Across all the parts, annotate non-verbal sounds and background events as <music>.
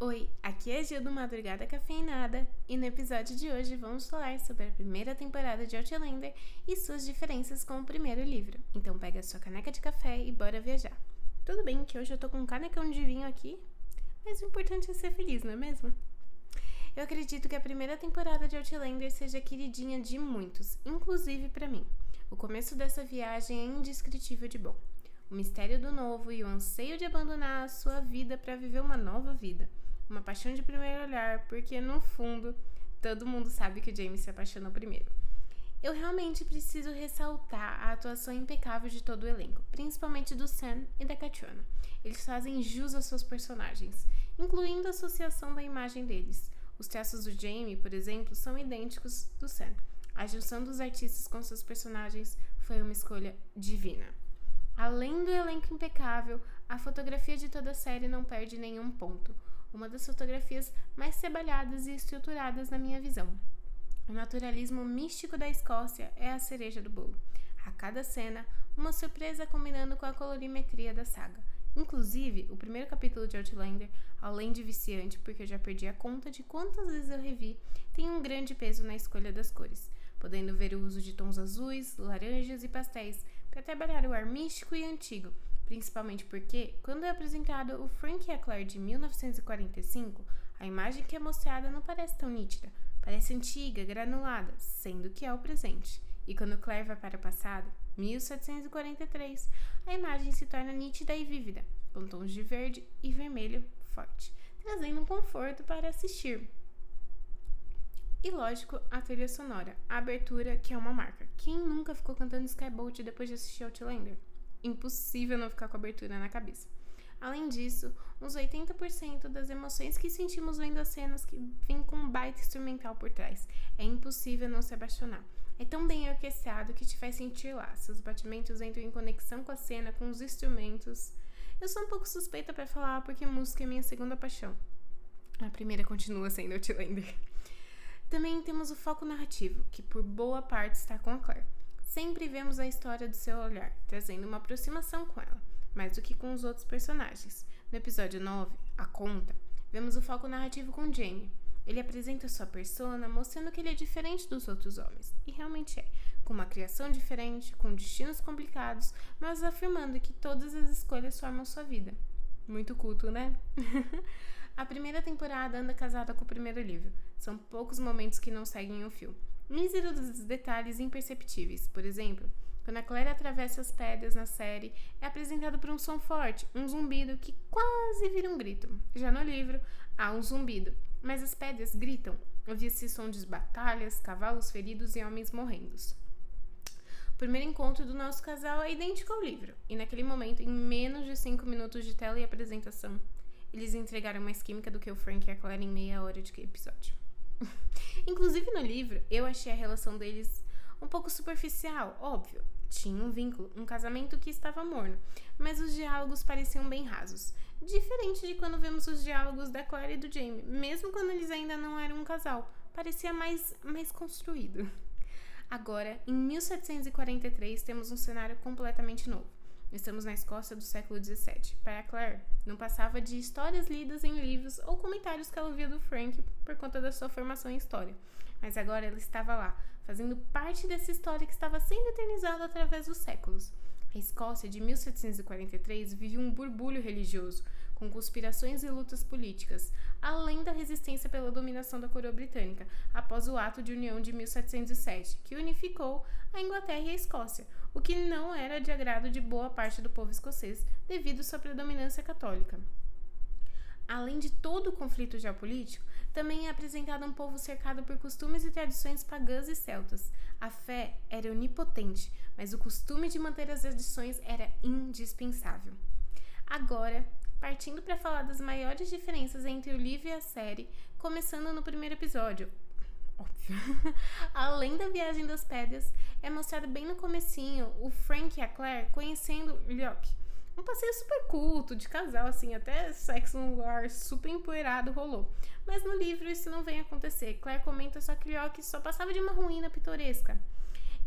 Oi, aqui é a Gil do Madrugada Cafeinada e no episódio de hoje vamos falar sobre a primeira temporada de Outlander e suas diferenças com o primeiro livro. Então pega sua caneca de café e bora viajar. Tudo bem que hoje eu tô com um canecão de vinho aqui, mas o importante é ser feliz, não é mesmo? Eu acredito que a primeira temporada de Outlander seja queridinha de muitos, inclusive para mim. O começo dessa viagem é indescritível de bom. O mistério do novo e o anseio de abandonar a sua vida para viver uma nova vida uma paixão de primeiro olhar, porque no fundo todo mundo sabe que o James se apaixonou primeiro. Eu realmente preciso ressaltar a atuação impecável de todo o elenco, principalmente do Sam e da Catriona. Eles fazem jus aos seus personagens, incluindo a associação da imagem deles. Os traços do Jamie, por exemplo, são idênticos do Sam. A junção dos artistas com seus personagens foi uma escolha divina. Além do elenco impecável, a fotografia de toda a série não perde nenhum ponto uma das fotografias mais trabalhadas e estruturadas na minha visão. O naturalismo místico da Escócia é a cereja do bolo. A cada cena, uma surpresa combinando com a colorimetria da saga. Inclusive, o primeiro capítulo de Outlander, além de viciante, porque eu já perdi a conta de quantas vezes eu revi, tem um grande peso na escolha das cores, podendo ver o uso de tons azuis, laranjas e pastéis para trabalhar o ar místico e antigo, principalmente porque, quando é apresentado o Frank e a Claire de 1945, a imagem que é mostrada não parece tão nítida, parece antiga, granulada, sendo que é o presente. E quando Claire vai para o passado, 1743, a imagem se torna nítida e vívida, com tons de verde e vermelho forte, trazendo um conforto para assistir. E lógico, a trilha sonora, a abertura, que é uma marca. Quem nunca ficou cantando Skyboat depois de assistir Outlander? Impossível não ficar com a abertura na cabeça. Além disso, uns 80% das emoções que sentimos vendo as cenas que vêm com um baita instrumental por trás. É impossível não se apaixonar. É tão bem orquestrado que te faz sentir lá. Seus batimentos entram em conexão com a cena, com os instrumentos. Eu sou um pouco suspeita para falar porque música é minha segunda paixão. A primeira continua sendo Outlander. Também temos o foco narrativo, que por boa parte está com a Claire. Sempre vemos a história do seu olhar, trazendo uma aproximação com ela, mais do que com os outros personagens. No episódio 9, A Conta, vemos o foco narrativo com Jamie. Ele apresenta sua persona, mostrando que ele é diferente dos outros homens, e realmente é, com uma criação diferente, com destinos complicados, mas afirmando que todas as escolhas formam sua vida. Muito culto, né? <laughs> a primeira temporada anda casada com o primeiro livro. São poucos momentos que não seguem o fio mísero dos detalhes imperceptíveis. Por exemplo, quando a Claire atravessa as pedras na série, é apresentado por um som forte, um zumbido que quase vira um grito. Já no livro, há um zumbido, mas as pedras gritam. Ouvia-se som de batalhas, cavalos feridos e homens morrendo. O primeiro encontro do nosso casal é idêntico ao livro, e naquele momento, em menos de 5 minutos de tela e apresentação, eles entregaram mais química do que o Frank e a Claire em meia hora de episódio. Inclusive no livro, eu achei a relação deles um pouco superficial, óbvio. Tinha um vínculo, um casamento que estava morno, mas os diálogos pareciam bem rasos. Diferente de quando vemos os diálogos da Claire e do Jamie, mesmo quando eles ainda não eram um casal, parecia mais, mais construído. Agora, em 1743, temos um cenário completamente novo. Estamos na Escócia do século XVII. Para Claire, não passava de histórias lidas em livros ou comentários que ela ouvia do Frank por conta da sua formação em história. Mas agora ela estava lá, fazendo parte dessa história que estava sendo eternizada através dos séculos. A Escócia de 1743 vive um burbulho religioso, com conspirações e lutas políticas, além da resistência pela dominação da coroa britânica após o Ato de União de 1707, que unificou a Inglaterra e a Escócia, o que não era de agrado de boa parte do povo escocês devido sua predominância católica. Além de todo o conflito geopolítico, também é apresentado um povo cercado por costumes e tradições pagãs e celtas. A fé era onipotente, mas o costume de manter as tradições era indispensável. Agora, partindo para falar das maiores diferenças entre o livro e a série, começando no primeiro episódio, óbvio. <laughs> Além da viagem das pedras, é mostrado bem no comecinho o Frank e a Claire conhecendo Lyock. Um passeio super culto, de casal, assim, até sexo no lugar super empoeirado rolou. Mas no livro isso não vem acontecer. Claire comenta só que Lyock só passava de uma ruína pitoresca.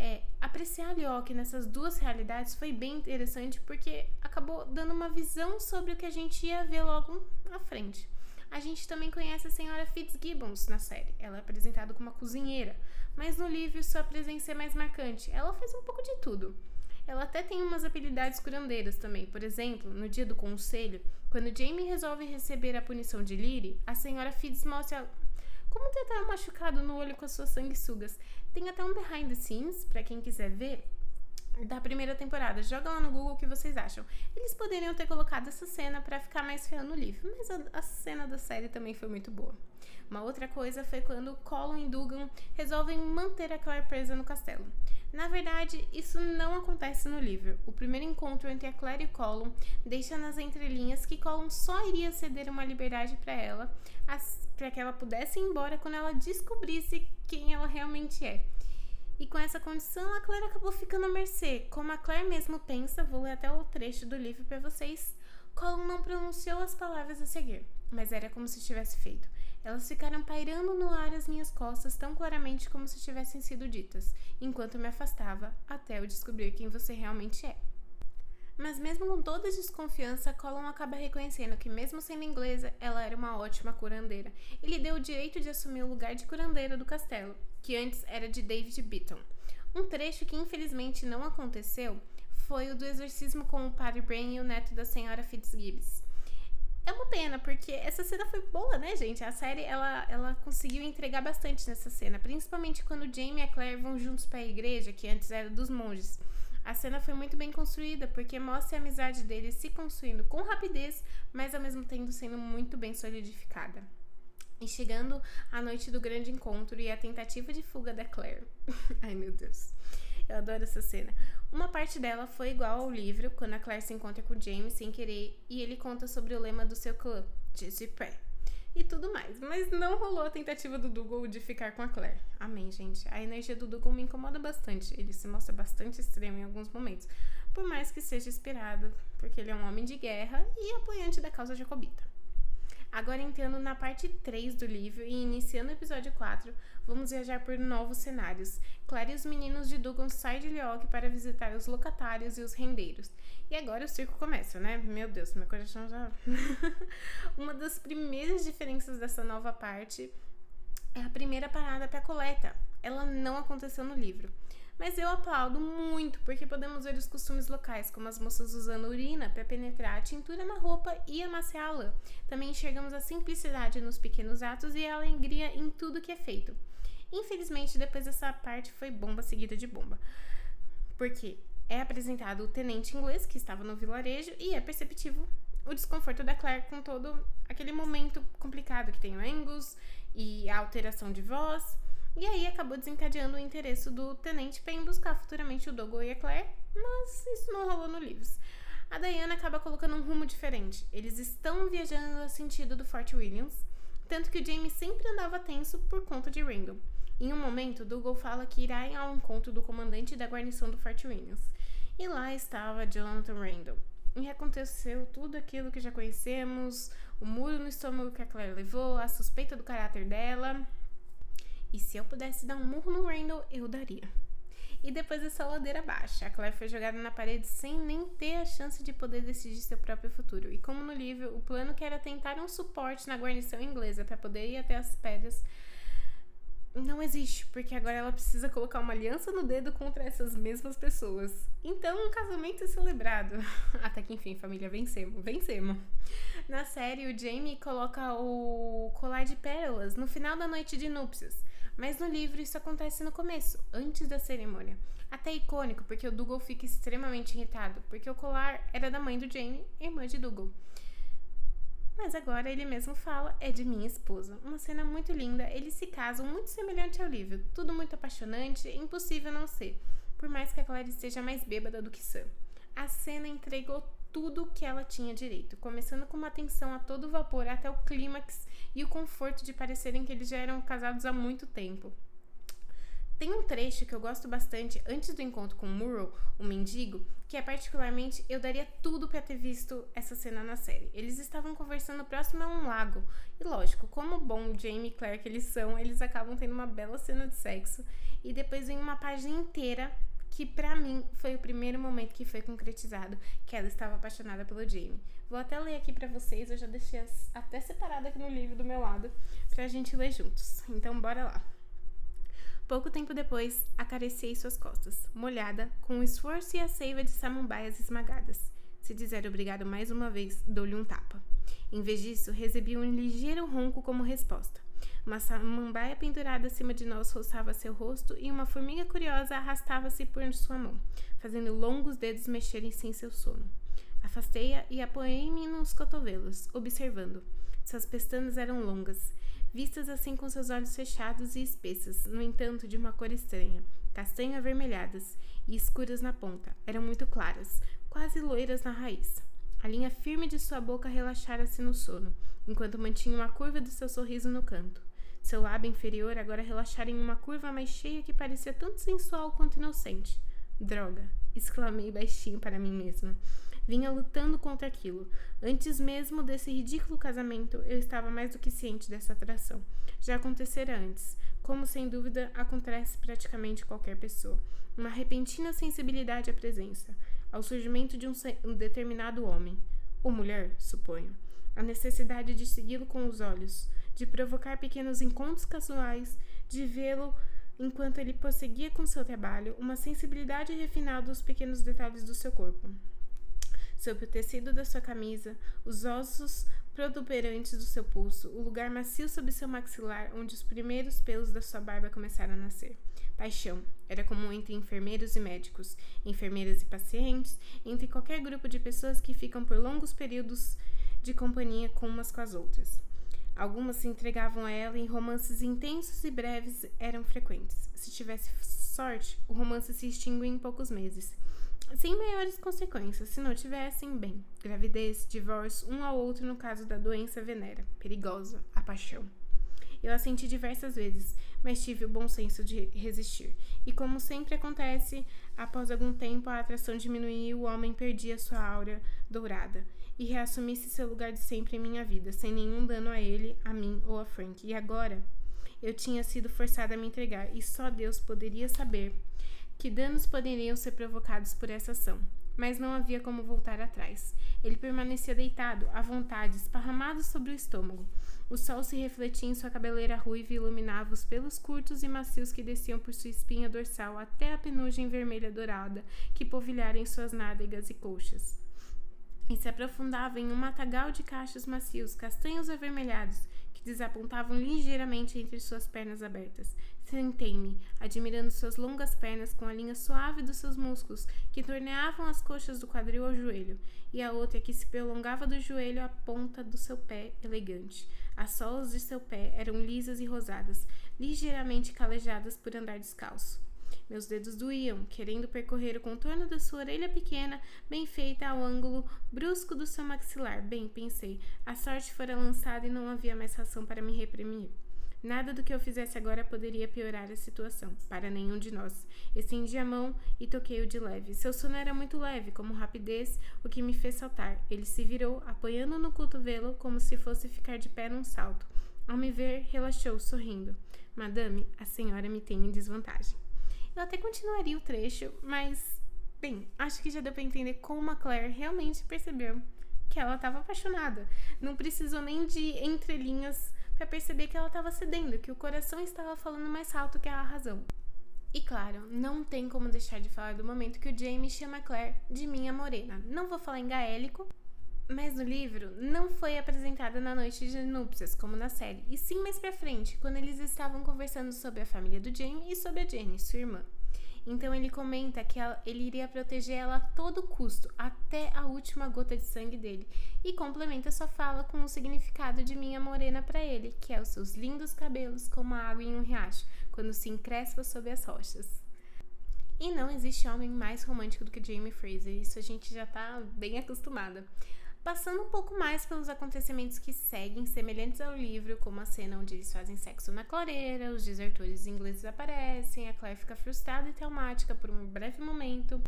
É, apreciar Lyock nessas duas realidades foi bem interessante porque acabou dando uma visão sobre o que a gente ia ver logo à frente. A gente também conhece a senhora Fitzgibbons na série. Ela é apresentada como uma cozinheira, mas no livro sua presença é mais marcante. Ela faz um pouco de tudo. Ela até tem umas habilidades curandeiras também. Por exemplo, no dia do conselho, quando Jamie resolve receber a punição de Lyrie, a senhora Fitz mostra como tratar um machucado no olho com as suas sanguessugas. Tem até um behind the scenes, para quem quiser ver, da primeira temporada. Joga lá no Google o que vocês acham. Eles poderiam ter colocado essa cena para ficar mais feia no livro, mas a, a, cena da série também foi muito boa. Uma outra coisa foi quando Colin e Dugan resolvem manter a Claire presa no castelo. Na verdade, isso não acontece no livro. O primeiro encontro entre a Claire e Colin deixa nas entrelinhas que Colin só iria ceder uma liberdade para ela, para que ela pudesse ir embora quando ela descobrisse quem ela realmente é. E com essa condição, a Claire acabou ficando à mercê. Como a Claire mesmo pensa, vou ler até o trecho do livro para vocês. Colin não pronunciou as palavras a seguir, mas era como se tivesse feito. Elas ficaram pairando no ar às minhas costas tão claramente como se tivessem sido ditas, enquanto me afastava até eu descobrir quem você realmente é. Mas mesmo com toda a desconfiança, Colin acaba reconhecendo que, mesmo sendo inglesa, ela era uma ótima curandeira. Ele deu o direito de assumir o lugar de curandeira do castelo, que antes era de David Beaton. Um trecho que infelizmente não aconteceu foi o do exorcismo com o Padre Brain e o neto da senhora Fitzgibbs. É uma pena, porque essa cena foi boa, né, gente? A série, ela, ela conseguiu entregar bastante nessa cena, principalmente quando Jamie e a Claire vão juntos para a igreja, que antes era dos monges. A cena foi muito bem construída, porque mostra a amizade deles se construindo com rapidez, mas ao mesmo tempo sendo muito bem solidificada. E chegando à noite do grande encontro e a tentativa de fuga da Claire. <laughs> Ai meu Deus, eu adoro essa cena. Uma parte dela foi igual ao livro, quando a Claire se encontra com o James sem querer e ele conta sobre o lema do seu clã, Disse Pé. E tudo mais, mas não rolou a tentativa do Dougal de ficar com a Claire. Amém, gente. A energia do Dougal me incomoda bastante. Ele se mostra bastante extremo em alguns momentos, por mais que seja inspirado, porque ele é um homem de guerra e apoiante da causa jacobita. Agora entrando na parte 3 do livro e iniciando o episódio 4, vamos viajar por novos cenários. Claire e os meninos de Dugan saem de Lyoc para visitar os locatários e os rendeiros. E agora o circo começa, né? Meu Deus, meu coração já. <laughs> Uma das primeiras diferenças dessa nova parte é a primeira parada para a coleta. Ela não aconteceu no livro. Mas eu aplaudo muito porque podemos ver os costumes locais, como as moças usando urina para penetrar a tintura na roupa e amaciar a lã. Também enxergamos a simplicidade nos pequenos atos e a alegria em tudo que é feito. Infelizmente, depois dessa parte foi bomba seguida de bomba. Porque é apresentado o tenente inglês que estava no vilarejo e é perceptível o desconforto da Claire com todo aquele momento complicado que tem o Angus e a alteração de voz. E aí acabou desencadeando o interesse do tenente para ir buscar futuramente o Dogo e a Claire, mas isso não rolou no livros. A Diana acaba colocando um rumo diferente. Eles estão viajando no sentido do Fort Williams, tanto que o Jamie sempre andava tenso por conta de Randall. Em um momento, Dougal fala que irá ao encontro do comandante da guarnição do Fort Williams. E lá estava Jonathan Randall. E aconteceu tudo aquilo que já conhecemos: o muro no estômago que a Claire levou, a suspeita do caráter dela, e se eu pudesse dar um murro no Randall, eu daria. E depois dessa ladeira baixa, a Claire foi jogada na parede sem nem ter a chance de poder decidir seu próprio futuro. E como no livro, o plano que era tentar um suporte na guarnição inglesa para poder ir até as pedras não existe, porque agora ela precisa colocar uma aliança no dedo contra essas mesmas pessoas. Então, um casamento é celebrado. <laughs> Até que enfim, família, vencemos, vencemos. Na série, o Jamie coloca o colar de pérolas no final da noite de núpcias. Mas no livro isso acontece no começo, antes da cerimônia. Até icônico, porque o Dougal fica extremamente irritado, porque o colar era da mãe do Jamie, irmã de Dougal. Mas agora ele mesmo fala, é de minha esposa. Uma cena muito linda, eles se casam muito semelhante ao livro, tudo muito apaixonante, impossível não ser, por mais que a Claire seja mais bêbada do que Sam. A cena entregou tudo o que ela tinha direito, começando com uma atenção a todo vapor até o clímax e o conforto de parecerem que eles já eram casados há muito tempo. Tem um trecho que eu gosto bastante antes do encontro com Murrow, o mendigo, que é particularmente eu daria tudo para ter visto essa cena na série. Eles estavam conversando próximo a um lago, e lógico, como bom Jamie e Claire que eles são, eles acabam tendo uma bela cena de sexo, e depois vem uma página inteira que para mim foi o primeiro momento que foi concretizado que ela estava apaixonada pelo Jamie. Vou até ler aqui para vocês, eu já deixei até separado aqui no livro do meu lado pra gente ler juntos. Então bora lá. Pouco tempo depois, acariciei suas costas, molhada, com o esforço e a seiva de samambaias esmagadas. Se dizer obrigado mais uma vez, dou-lhe um tapa. Em vez disso, recebi um ligeiro ronco como resposta. Uma samambaia pendurada acima de nós roçava seu rosto e uma formiga curiosa arrastava-se por sua mão, fazendo longos dedos mexerem-se em seu sono. Afastei-a e apoiei-me nos cotovelos, observando. Suas pestanas eram longas, vistas assim com seus olhos fechados e espessas, no entanto de uma cor estranha, castanho avermelhadas e escuras na ponta. Eram muito claras, quase loiras na raiz. A linha firme de sua boca relaxara-se no sono, enquanto mantinha uma curva do seu sorriso no canto. Seu lábio inferior agora relaxara em uma curva mais cheia que parecia tanto sensual quanto inocente. Droga! exclamei baixinho para mim mesma. Vinha lutando contra aquilo. Antes mesmo desse ridículo casamento, eu estava mais do que ciente dessa atração. Já acontecera antes, como sem dúvida acontece praticamente qualquer pessoa. Uma repentina sensibilidade à presença, ao surgimento de um, um determinado homem, ou mulher, suponho. A necessidade de segui-lo com os olhos, de provocar pequenos encontros casuais, de vê-lo enquanto ele prosseguia com seu trabalho, uma sensibilidade refinada aos pequenos detalhes do seu corpo sob o tecido da sua camisa, os ossos protuberantes do seu pulso, o lugar macio sob seu maxilar, onde os primeiros pelos da sua barba começaram a nascer. Paixão era comum entre enfermeiros e médicos, enfermeiras e pacientes, entre qualquer grupo de pessoas que ficam por longos períodos de companhia com umas com as outras. Algumas se entregavam a ela em romances intensos e breves eram frequentes. Se tivesse sorte, o romance se extinguia em poucos meses sem maiores consequências, se não tivessem, bem, gravidez, divórcio, um ao outro no caso da doença venera, perigosa, a paixão. Eu a senti diversas vezes, mas tive o bom senso de resistir. E como sempre acontece, após algum tempo a atração diminuía e o homem perdia sua áurea dourada e reassumisse seu lugar de sempre em minha vida, sem nenhum dano a ele, a mim ou a Frank. E agora eu tinha sido forçada a me entregar, e só Deus poderia saber que danos poderiam ser provocados por essa ação, mas não havia como voltar atrás. Ele permanecia deitado, à vontade, esparramado sobre o estômago. O sol se refletia em sua cabeleira ruiva e iluminava os pelos curtos e macios que desciam por sua espinha dorsal até a penugem vermelha dourada que polvilhara em suas nádegas e coxas. E se aprofundava em um matagal de cachos macios, castanhos avermelhados, que desapontavam ligeiramente entre suas pernas abertas. Sentei-me, admirando suas longas pernas com a linha suave dos seus músculos, que torneavam as coxas do quadril ao joelho, e a outra que se prolongava do joelho à ponta do seu pé elegante. As solas de seu pé eram lisas e rosadas, ligeiramente calejadas por andar descalço. Meus dedos doíam, querendo percorrer o contorno da sua orelha pequena, bem feita ao ângulo brusco do seu maxilar. Bem, pensei, a sorte fora lançada e não havia mais razão para me reprimir. Nada do que eu fizesse agora poderia piorar a situação, para nenhum de nós. Estendi a mão e toquei-o de leve. Seu sono era muito leve, como rapidez, o que me fez saltar. Ele se virou, apoiando no cotovelo, como se fosse ficar de pé num salto. Ao me ver, relaxou, sorrindo. Madame, a senhora me tem em desvantagem. Eu até continuaria o trecho, mas, bem, acho que já deu pra entender como a Claire realmente percebeu que ela estava apaixonada. Não precisou nem de entrelinhas para perceber que ela estava cedendo, que o coração estava falando mais alto que a razão. E claro, não tem como deixar de falar do momento que o Jamie chama Claire de minha morena. Não vou falar em gaélico, mas no livro não foi apresentada na noite de núpcias, como na série, e sim mais pra frente, quando eles estavam conversando sobre a família do Jamie e sobre a Jenny, sua irmã. Então ele comenta que ela, ele iria proteger ela a todo custo, até a última gota de sangue dele, e complementa sua fala com o significado de minha morena para ele, que é os seus lindos cabelos como a água em um riacho, quando se encrespa sob as rochas. E não existe homem mais romântico do que Jamie Fraser, isso a gente já tá bem acostumada. Passando um pouco mais pelos acontecimentos que seguem, semelhantes ao livro, como a cena onde eles fazem sexo na clareira, os desertores ingleses aparecem, a Claire fica frustrada e traumática por um breve momento.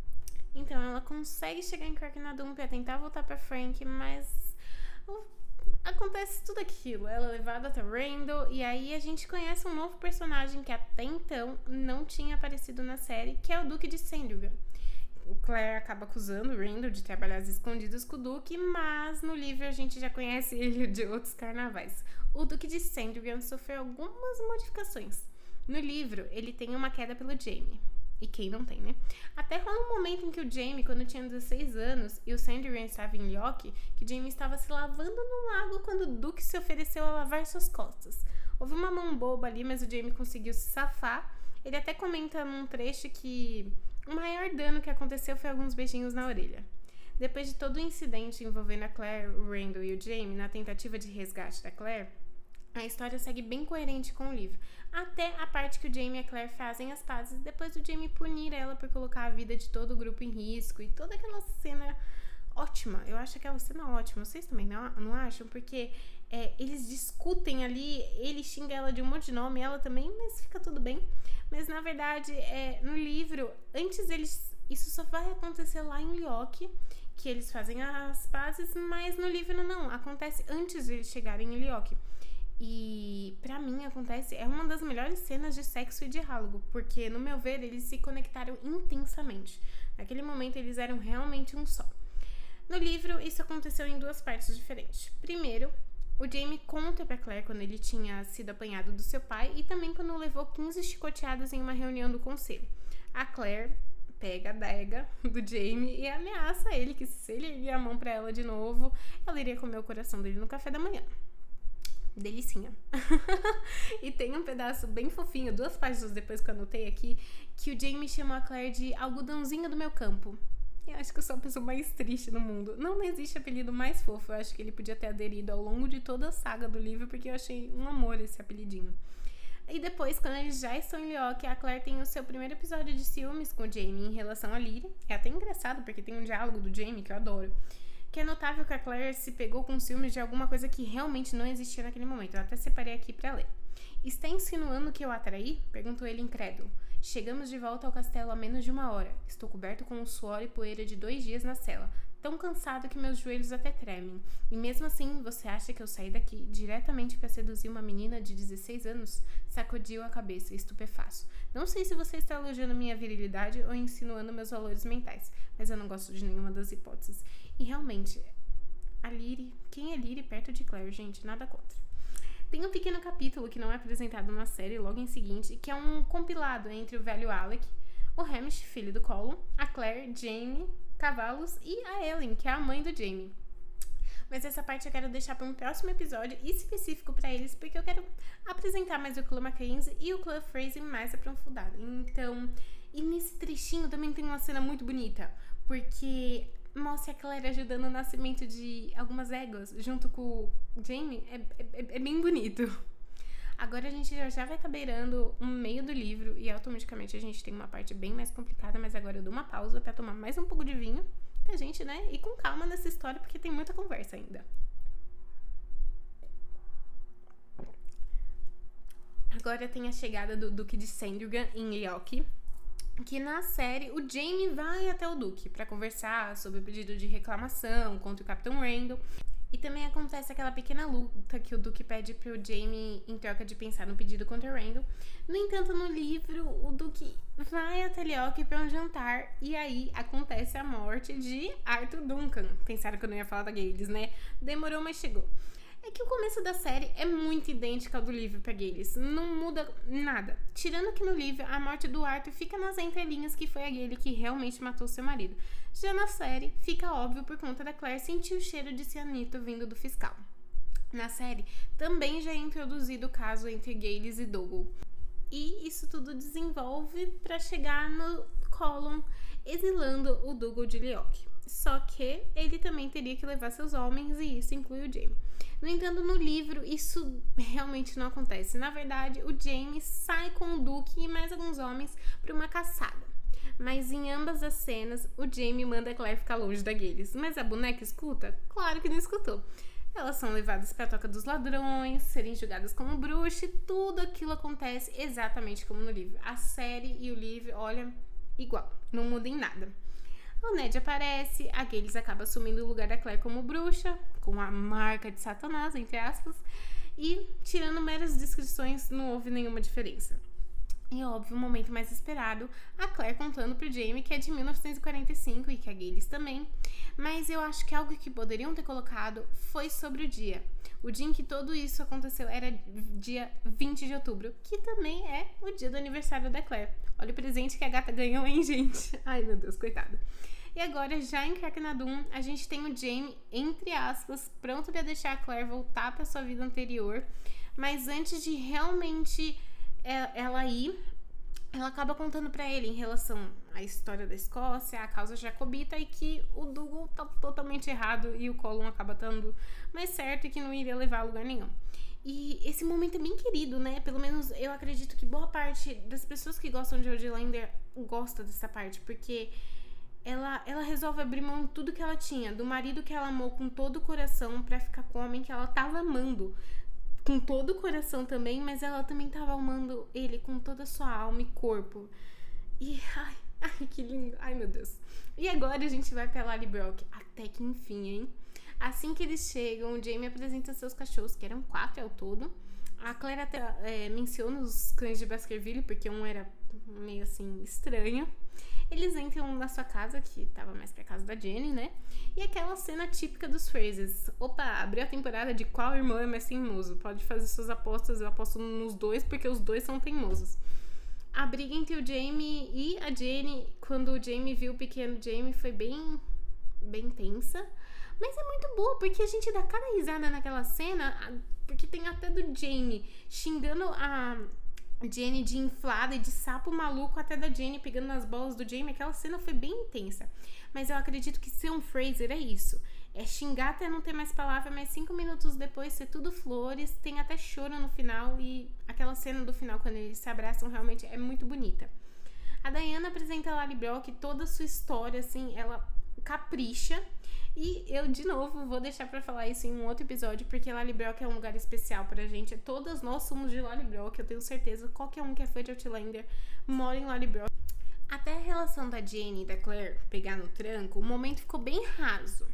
Então ela consegue chegar em Cracknadum para tentar voltar para Frank, mas acontece tudo aquilo. Ela é levada até Randall e aí a gente conhece um novo personagem que até então não tinha aparecido na série, que é o Duque de Sandringham o Claire acaba acusando o Randall de trabalhar às escondidas com o Duque, mas no livro a gente já conhece <laughs> ele de outros carnavais. O Duque de Sandringham sofreu algumas modificações. No livro, ele tem uma queda pelo Jamie. E quem não tem, né? Até rola um momento em que o Jamie, quando tinha 16 anos, e o Sandringham estava em York, que Jamie estava se lavando no lago quando o Duque se ofereceu a lavar suas costas. Houve uma mão boba ali, mas o Jamie conseguiu se safar. Ele até comenta num trecho que o maior dano que aconteceu foi alguns beijinhos na orelha. Depois de todo o incidente envolvendo a Claire, o Randall e o Jamie na tentativa de resgate da Claire, a história segue bem coerente com o livro, até a parte que o Jamie e a Claire fazem as pazes depois do Jamie punir ela por colocar a vida de todo o grupo em risco e toda aquela cena ótima. Eu acho aquela cena ótima. Vocês também não, não acham? Porque é, eles discutem ali, ele xinga ela de um monte de nome, ela também, mas fica tudo bem. Mas na verdade, é, no livro, antes eles. Isso só vai acontecer lá em Lyoke, que eles fazem as pazes, mas no livro não. Acontece antes de eles chegarem em Lyoke. E para mim acontece, é uma das melhores cenas de sexo e diálogo, porque no meu ver eles se conectaram intensamente. Naquele momento eles eram realmente um só. No livro, isso aconteceu em duas partes diferentes. Primeiro, o Jamie conta para Claire quando ele tinha sido apanhado do seu pai e também quando levou 15 chicoteadas em uma reunião do conselho. A Claire pega a daga do Jamie e ameaça ele que se ele erguer a mão para ela de novo, ela iria comer o coração dele no café da manhã. Delicinha. <laughs> e tem um pedaço bem fofinho, duas páginas depois que eu anotei aqui, que o Jamie chamou a Claire de algodãozinho do meu campo. Eu acho que eu sou a pessoa mais triste no mundo. Não, existe apelido mais fofo. Eu acho que ele podia ter aderido ao longo de toda a saga do livro, porque eu achei um amor esse apelidinho. E depois, quando eles já estão em Lyoke, a Claire tem o seu primeiro episódio de ciúmes com o Jamie em relação a Lyria. É até engraçado, porque tem um diálogo do Jamie que eu adoro. Que é notável que a Claire se pegou com ciúmes de alguma coisa que realmente não existia naquele momento. Eu até separei aqui para ler. Está insinuando que eu atraí? Perguntou ele incrédulo. Chegamos de volta ao castelo há menos de uma hora. Estou coberto com o suor e poeira de dois dias na cela, tão cansado que meus joelhos até tremem. E mesmo assim, você acha que eu saí daqui diretamente para seduzir uma menina de 16 anos? Sacudiu a cabeça, estupefaço. Não sei se você está elogiando minha virilidade ou insinuando meus valores mentais, mas eu não gosto de nenhuma das hipóteses. E realmente, a Lyrie, quem é Lyrie perto de Claire, gente? Nada contra. Tem um pequeno capítulo que não é apresentado na série logo em seguinte, que é um compilado entre o velho Alec, o Hamish, filho do Colin, a Claire, Jamie, Cavalos e a Ellen, que é a mãe do Jamie. Mas essa parte eu quero deixar para um próximo episódio específico para eles, porque eu quero apresentar mais o clã Mackenzie e o clã Fraser mais aprofundado. Então, e nesse trechinho também tem uma cena muito bonita, porque mostra a Claire ajudando o nascimento de algumas éguas junto com o Jamie. É, é, é bem bonito. Agora a gente já vai estar tá beirando o meio do livro e automaticamente a gente tem uma parte bem mais complicada, mas agora eu dou uma pausa para tomar mais um pouco de vinho pra gente, né, ir com calma nessa história porque tem muita conversa ainda. Agora tem a chegada do Duque de Sandringham em Lyoke que na série o Jamie vai até o Duque para conversar sobre o pedido de reclamação contra o Capitão Randall. E também acontece aquela pequena luta que o Duque pede pro Jamie em troca de pensar no pedido contra o Randall. No entanto, no livro, o Duque vai até Lyoke para um jantar e aí acontece a morte de Arthur Duncan. Pensaram que eu não ia falar da Gales, né? Demorou, mas chegou é que o começo da série é muito idêntico ao do livro para Gales. Não muda nada. Tirando que no livro a morte do Arthur fica nas entrelinhas que foi aquele que realmente matou seu marido. Já na série, fica óbvio por conta da Claire sentir o cheiro de cianito vindo do fiscal. Na série, também já é introduzido o caso entre Gales e Dougal. E isso tudo desenvolve para chegar no Colin exilando o Dougal de Lyoke. Só que ele também teria que levar seus homens e isso inclui o Jamie. No entanto, no livro, isso realmente não acontece. Na verdade, o James sai com o Duque e mais alguns homens para uma caçada. Mas em ambas as cenas, o Jamie manda a Claire ficar longe da. Mas a boneca escuta? Claro que não escutou. Elas são levadas para a toca dos ladrões, serem julgadas como bruxa e tudo aquilo acontece exatamente como no livro. A série e o livro, olha, igual, não muda em nada. O Ned aparece, a Gales acaba assumindo o lugar da Claire como bruxa, com a marca de Satanás, entre aspas, e tirando meras descrições, não houve nenhuma diferença. E óbvio, o momento mais esperado, a Claire contando pro Jamie que é de 1945 e que a Gaylis também. Mas eu acho que algo que poderiam ter colocado foi sobre o dia. O dia em que tudo isso aconteceu era dia 20 de outubro, que também é o dia do aniversário da Claire. Olha o presente que a gata ganhou, hein, <laughs> gente? Ai, meu Deus, coitada. E agora, já em Cracknadum, a gente tem o Jamie, entre aspas, pronto para deixar a Claire voltar para sua vida anterior. Mas antes de realmente é, ela ir, ela acaba contando para ele em relação à história da Escócia, a causa jacobita e que o Dougal tá totalmente errado e o Colin acaba estando mais certo e que não iria levar a lugar nenhum. E esse momento é bem querido, né? Pelo menos eu acredito que boa parte das pessoas que gostam de Outlander gosta dessa parte, porque ela, ela resolve abrir mão de tudo que ela tinha, do marido que ela amou com todo o coração para ficar com o homem que ela tava amando com todo o coração também, mas ela também tava amando ele com toda a sua alma e corpo. E ai, ai que lindo. Ai, meu Deus. E agora a gente vai pra Lally Brock, até que enfim, hein? Assim que eles chegam, o Jamie apresenta seus cachorros, que eram quatro ao todo. A Claire até é, menciona os cães de Baskerville, porque um era meio assim estranho. Eles entram na sua casa, que tava mais pra casa da Jenny, né? E aquela cena típica dos Phrases. Opa, abriu a temporada de qual irmão é mais teimoso? Pode fazer suas apostas, eu aposto nos dois, porque os dois são teimosos. A briga entre o Jamie e a Jenny, quando o Jamie viu o pequeno Jamie, foi bem, bem tensa. Mas é muito boa, porque a gente dá cada risada naquela cena, porque tem até do Jamie xingando a Jenny de inflada e de sapo maluco até da Jenny pegando nas bolas do Jamie. Aquela cena foi bem intensa. Mas eu acredito que ser um Fraser é isso. É xingar até não ter mais palavra, mas cinco minutos depois ser tudo flores, tem até choro no final e aquela cena do final quando eles se abraçam realmente é muito bonita. A Diana apresenta a Lali Brock toda a sua história, assim, ela capricha e eu, de novo, vou deixar para falar isso em um outro episódio, porque Lallybrock é um lugar especial pra gente. Todas nós somos de Lallybrock, eu tenho certeza. Qualquer um que é fã de Outlander mora em Lallybrock. Até a relação da Jenny e da Claire pegar no tranco, o momento ficou bem raso.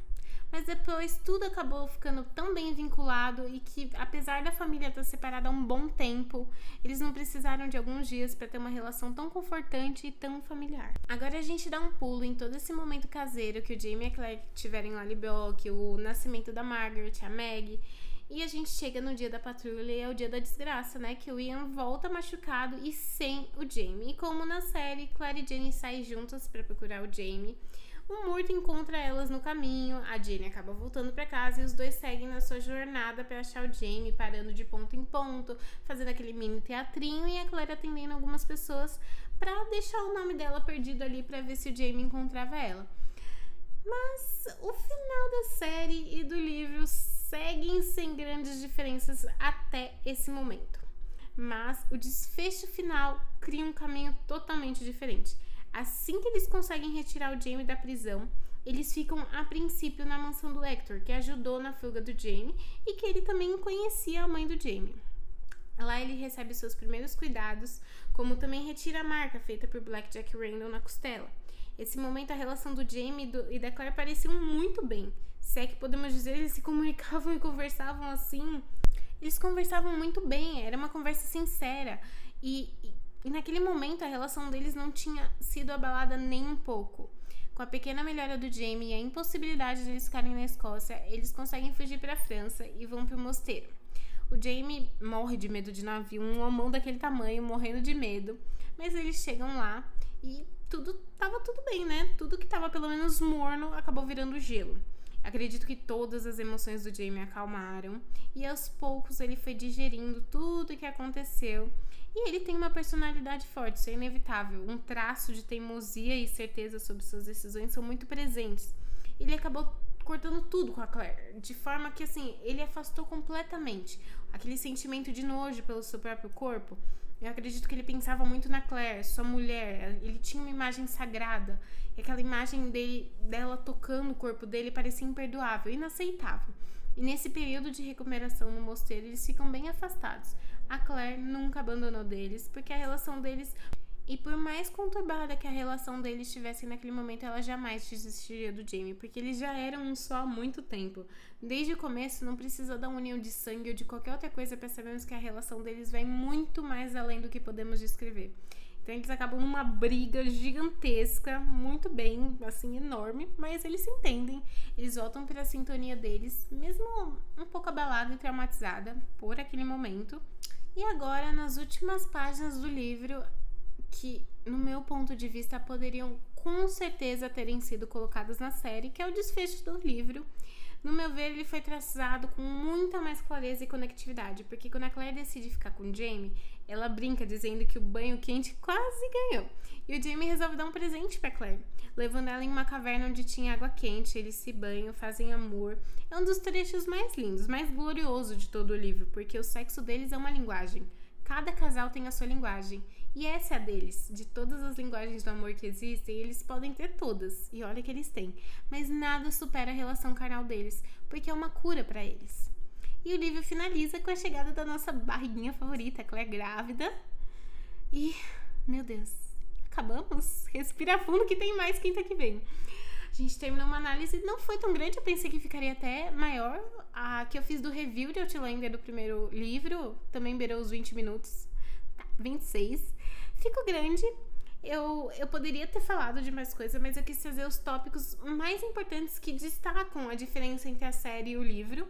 Mas depois tudo acabou ficando tão bem vinculado e que, apesar da família estar separada há um bom tempo, eles não precisaram de alguns dias para ter uma relação tão confortante e tão familiar. Agora a gente dá um pulo em todo esse momento caseiro que o Jamie e a Claire tiveram em Lallybrook, o nascimento da Margaret, a Meg. E a gente chega no dia da patrulha e é o dia da desgraça, né? Que o Ian volta machucado e sem o Jamie. E como na série, Claire e Jenny saem juntas para procurar o Jamie. O Murta encontra elas no caminho, a Jenny acaba voltando para casa e os dois seguem na sua jornada para achar o Jamie, parando de ponto em ponto, fazendo aquele mini teatrinho e a Claire atendendo algumas pessoas para deixar o nome dela perdido ali para ver se o Jamie encontrava ela. Mas o final da série e do livro seguem sem grandes diferenças até esse momento. Mas o desfecho final cria um caminho totalmente diferente. Assim que eles conseguem retirar o Jamie da prisão, eles ficam a princípio na mansão do Hector, que ajudou na fuga do Jamie e que ele também conhecia a mãe do Jamie. Lá ele recebe seus primeiros cuidados, como também retira a marca feita por Blackjack Randall na costela. Esse momento a relação do Jamie e da Claire pareciam muito bem. Se é que podemos dizer, eles se comunicavam <laughs> e conversavam assim. Eles conversavam muito bem, era uma conversa sincera. E naquele momento a relação deles não tinha sido abalada nem um pouco. Com a pequena melhora do Jamie e a impossibilidade de eles ficarem na Escócia, eles conseguem fugir para a França e vão para o mosteiro. O Jamie morre de medo de navio, um homão daquele tamanho, morrendo de medo, mas eles chegam lá e tudo tava tudo bem, né? Tudo que tava pelo menos morno acabou virando gelo. Acredito que todas as emoções do Jamie acalmaram e aos poucos ele foi digerindo tudo o que aconteceu e ele tem uma personalidade forte, isso é inevitável. Um traço de teimosia e certeza sobre suas decisões são muito presentes. Ele acabou cortando tudo com a Claire, de forma que assim, ele afastou completamente aquele sentimento de nojo pelo seu próprio corpo. Eu acredito que ele pensava muito na Claire, sua mulher. Ele tinha uma imagem sagrada. E aquela imagem dele, dela tocando o corpo dele parecia imperdoável, inaceitável. E nesse período de recuperação no mosteiro, eles ficam bem afastados. A Claire nunca abandonou deles, porque a relação deles E por mais conturbada que a relação deles estivesse naquele momento, ela jamais desistiria do Jamie, porque eles já eram um só há muito tempo. Desde o começo, não precisa da união de sangue ou de qualquer outra coisa para sabermos que a relação deles vai muito mais além do que podemos descrever. Então eles acabam numa briga gigantesca, muito bem, assim, enorme, mas eles se entendem, eles voltam para a sintonia deles, mesmo um pouco abalada e traumatizada por aquele momento. E agora, nas últimas páginas do livro, que, no meu ponto de vista, poderiam com certeza terem sido colocadas na série, que é o desfecho do livro. No meu ver, ele foi traçado com muita mais clareza e conectividade, porque quando a Claire decide ficar com o Jamie, ela brinca dizendo que o banho quente quase ganhou. E o Jamie resolve dar um presente para Claire, levando ela em uma caverna onde tinha água quente, eles se banham, fazem amor. É um dos trechos mais lindos, mais glorioso de todo o livro, porque o sexo deles é uma linguagem. Cada casal tem a sua linguagem. E essa é a deles. De todas as linguagens do amor que existem, eles podem ter todas. E olha que eles têm. Mas nada supera a relação carnal deles, porque é uma cura para eles. E o livro finaliza com a chegada da nossa barriguinha favorita, Claire grávida. E, meu Deus, acabamos? Respira fundo que tem mais quinta que vem. A gente terminou uma análise, não foi tão grande, eu pensei que ficaria até maior. A que eu fiz do review de Outlander do primeiro livro também beirou os 20 minutos. 26. Ficou grande. Eu, eu poderia ter falado de mais coisa, mas eu quis trazer os tópicos mais importantes que destacam a diferença entre a série e o livro.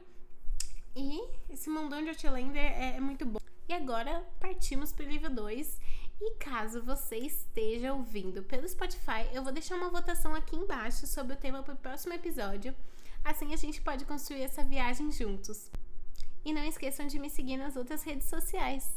E esse mundão de Outlander é, é muito bom. E agora partimos para o livro 2. E caso você esteja ouvindo pelo Spotify, eu vou deixar uma votação aqui embaixo sobre o tema para o próximo episódio. Assim a gente pode construir essa viagem juntos. E não esqueçam de me seguir nas outras redes sociais.